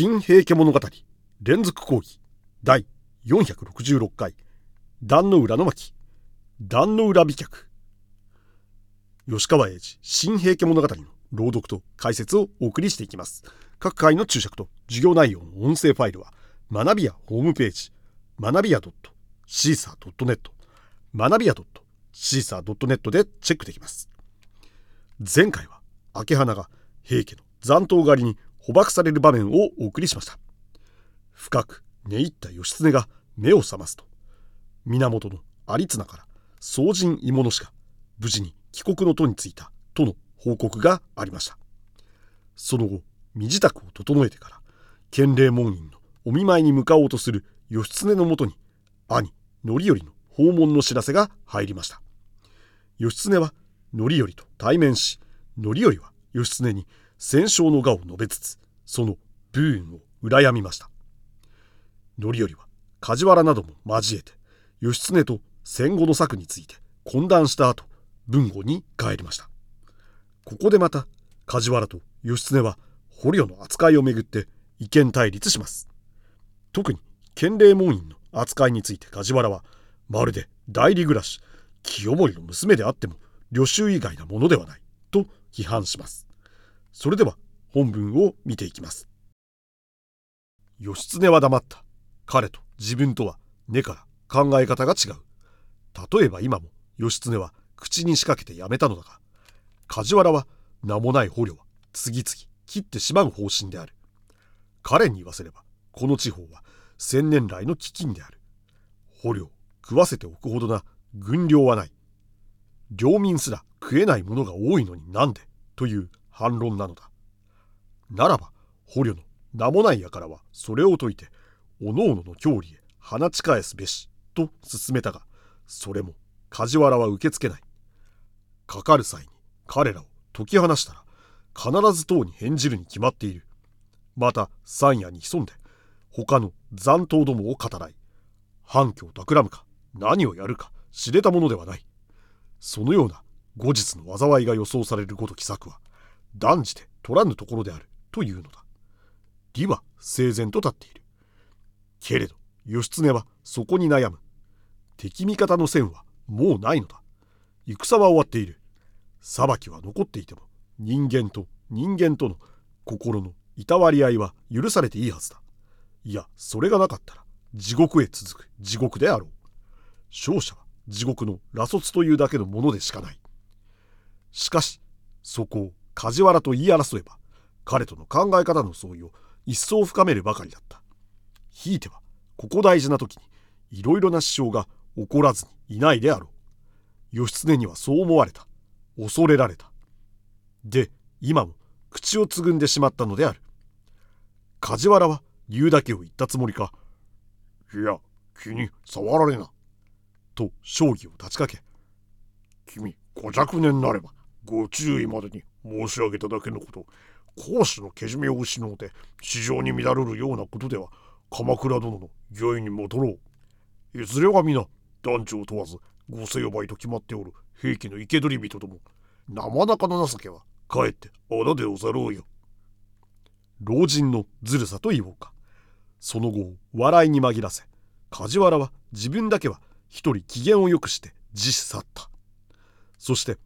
新平家物語。連続講義。第466回。壇の浦の巻。壇の浦美脚吉川英治新平家物語の朗読と解説をお送りしていきます。各回の注釈と授業内容の音声ファイルは学びやホームページ。学びや .caesar.net 学びや .caesar.net でチェックできます。前回は明花が平家の残党狩りに捕獲される場面をお送りしました。深く寝入った義経が目を覚ますと源の有綱から宗人芋の氏が無事に帰国の途に就いたとの報告がありました。その後身支度を整えてから建礼門院のお見舞いに向かおうとする義経のもとに兄範頼の訪問の知らせが入りました。義経は範頼と対面し範頼は義経に戦勝の賀を述べつつその武運を羨みました。範頼は梶原なども交えて義経と戦後の策について懇談した後文後に帰りました。ここでまた梶原と義経は捕虜の扱いをめぐって意見対立します。特に建礼門院の扱いについて梶原はまるで代理暮らし清盛の娘であっても旅衆以外なものではないと批判します。それでは本文を見ていきます。義経は黙った。彼と自分とは根から考え方が違う。例えば今も義経は口に仕掛けてやめたのだが梶原は名もない捕虜は次々切ってしまう方針である。彼に言わせればこの地方は千年来の飢饉である。捕虜を食わせておくほどな軍領はない。領民すら食えないものが多いのになんで？という反論なのだ。ならば捕虜の名もない輩はそれを解いておのおのの郷里へ放ち返すべしと勧めたがそれも梶原は受け付けない。かかる際に彼らを解き放したら必ず党に返じるに決まっている。また山野に潜んで他の残党どもを語らい反響企むか何をやるか知れたものではない。そのような後日の災いが予想されるごとき策は断じて取らぬところであるというのだ。理は整然と立っている。けれど義経はそこに悩む。敵味方の線はもうないのだ。戦は終わっている。裁きは残っていても人間と人間との心のいたわり合いは許されていいはずだ。いやそれがなかったら地獄へ続く地獄であろう。勝者は地獄の羅卒というだけのものでしかない。しかしそこを梶原と言い争えば彼との考え方の相違を一層深めるばかりだった。ひいてはここ大事な時にいろいろな支障が起こらずにいないであろう。義経にはそう思われた。恐れられた。で今も口をつぐんでしまったのである。梶原は言うだけを言ったつもりかいや気に触られな。と将棋を立ちかけ君ご若年なればご注意までに申し上げただけのこと講師のけじめを失うて市場に乱れるようなことでは鎌倉殿の御意に戻ろう。いずれは皆男女を問わずご成敗と決まっておる。兵器の生け捕り人ども生中の情けはかえって穴でござろうよ老人のずるさと言おうか。その後笑いに紛らせ梶原は自分だけは一人機嫌をよくして自死去った。そして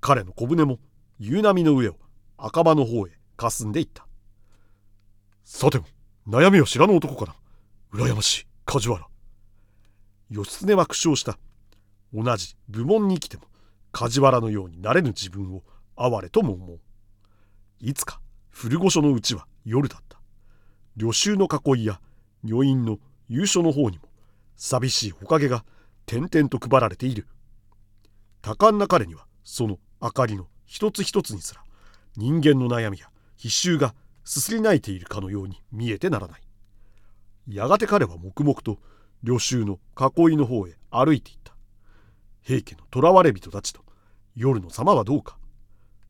彼の小舟も夕波の上を赤羽の方へ霞んでいった。さても悩みを知らぬ男かな羨ましい梶原。義経は苦笑した。同じ部門に生きても梶原のようになれぬ自分を哀れとも思う。いつか古御所のうちは夜だった。旅衆の囲いや女院の優所の方にも寂しいほかげが点々と配られている。多感な彼にはその明かりの一つ一つにすら人間の悩みや必修がすすり泣いているかのように見えてならない。やがて彼は黙々と旅衆の囲いの方へ歩いていった。平家の囚われ人たちと夜の様はどうか。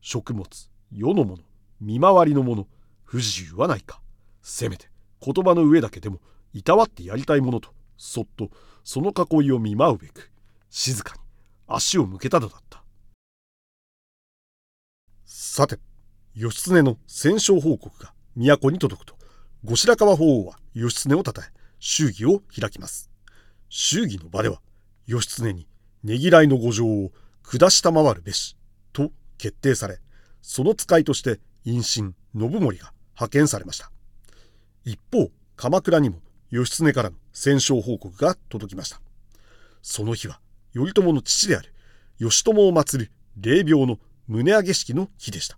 食物世のもの見回りのもの不自由はないか。せめて言葉の上だけでもいたわってやりたいものとそっとその囲いを見舞うべく静かに足を向けたのだった。さて義経の戦勝報告が都に届くと後白河法皇は義経をたたえ、祝儀を開きます。祝儀の場では、義経にねぎらいの御状を下したまわるべし、と決定され、その使いとして陰神信盛が派遣されました。一方、鎌倉にも義経からの戦勝報告が届きました。その日は、頼朝の父である義朝を祀る霊廟の宗上げ式の日でした。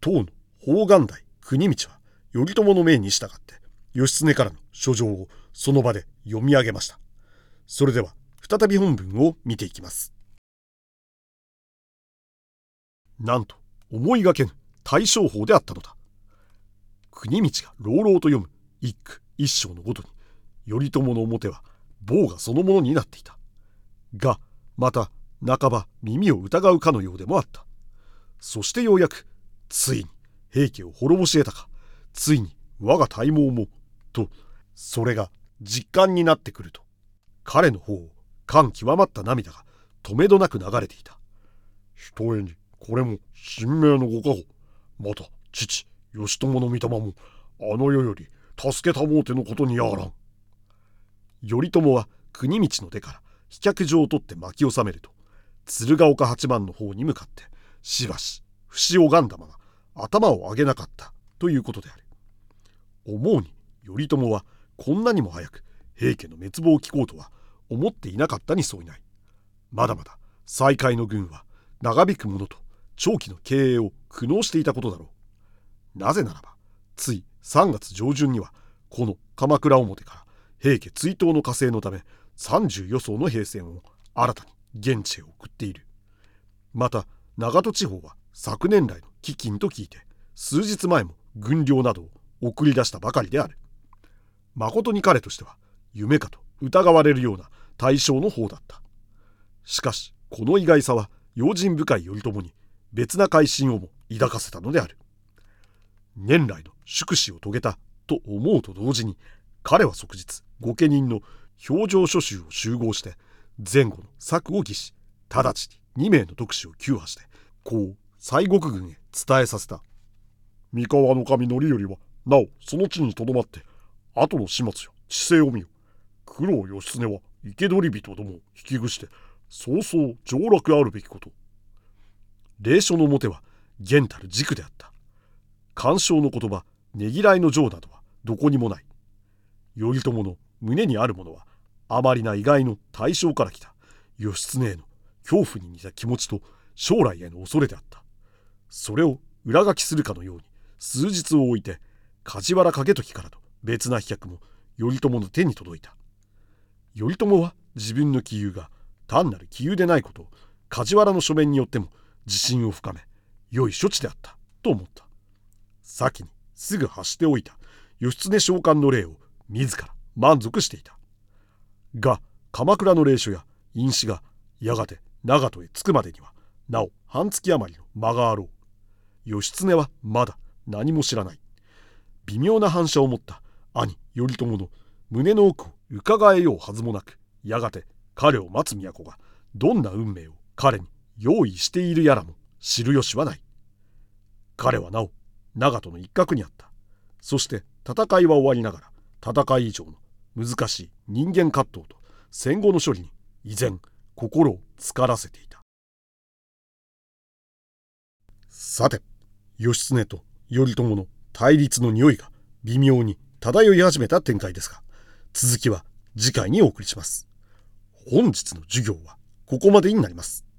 当の宝願台国道は頼朝の命に従って義経からの書状をその場で読み上げました。それでは再び本文を見ていきます。なんと思いがけぬ大正法であったのだ。国道が朗々と読む一句一章のごとに頼朝の表は棒がそのものになっていた。がまた半ば耳を疑うかのようでもあった。そしてようやくついに平家を滅ぼし得たかついに我が体毛もとそれが実感になってくると彼の方を感極まった涙が止めどなく流れていた。ひとえにこれも神明のご加護また父義朝の御霊もあの世より助けたもうてのことにやらん。頼朝は国道の手から飛脚状を取って巻き収めると鶴岡八幡の方に向かってしばし節を拝んだまま頭を上げなかったということである。思うに頼朝はこんなにも早く平家の滅亡を聞こうとは思っていなかったにそういない。まだまだ再開の軍は長引くものと長期の経営を苦悩していたことだろう。なぜならばつい3月上旬にはこの鎌倉表から平家追悼の火星のため30予想の兵線を新たに現地へ送っている。また長門地方は昨年来の飢饉と聞いて数日前も軍領などを送り出したばかりである。誠に彼としては夢かと疑われるような対象の方だった。しかしこの意外さは用心深い頼朝に別な改心をも抱かせたのである。年来の祝死を遂げたと思うと同時に彼は即日御家人の表情書集を集合して前後の策を議し直ちに2名の特使を急破してこう西国軍へ伝えさせた。三河の神頼頼はなおその地にとどまって後の始末や知性を見よ。九郎義経は生け捕り人どもを引きぐして早々上洛あるべきこと。霊書の表は玄たる軸であった。干渉の言葉ねぎらいの情などはどこにもない。頼朝の胸にあるものはあまりな意外の対象から来た。義経への恐怖に似た気持ちと将来への恐れであった。それを裏書きするかのように数日を置いて梶原景時からと別な飛脚も頼朝の手に届いた。頼朝は自分の杞憂が単なる杞憂でないことを梶原の書面によっても自信を深め良い処置であったと思った。先にすぐ発しておいた義経召喚の礼を自ら満足していた。が鎌倉の霊所や因子がやがて長門へ着くまでにはなお半月余りの間があろう。義経はまだ何も知らない。微妙な反射を持った兄頼朝の胸の奥を伺えようはずもなくやがて彼を待つ都がどんな運命を彼に用意しているやらも知る由はない。彼はなお長門の一角にあった。そして戦いは終わりながら戦い以上の難しい人間葛藤と戦後の処理に依然心を疲らせていた。さて義経と頼朝の対立の匂いが微妙に漂い始めた展開ですが続きは次回にお送りします。本日の授業はここまでになります。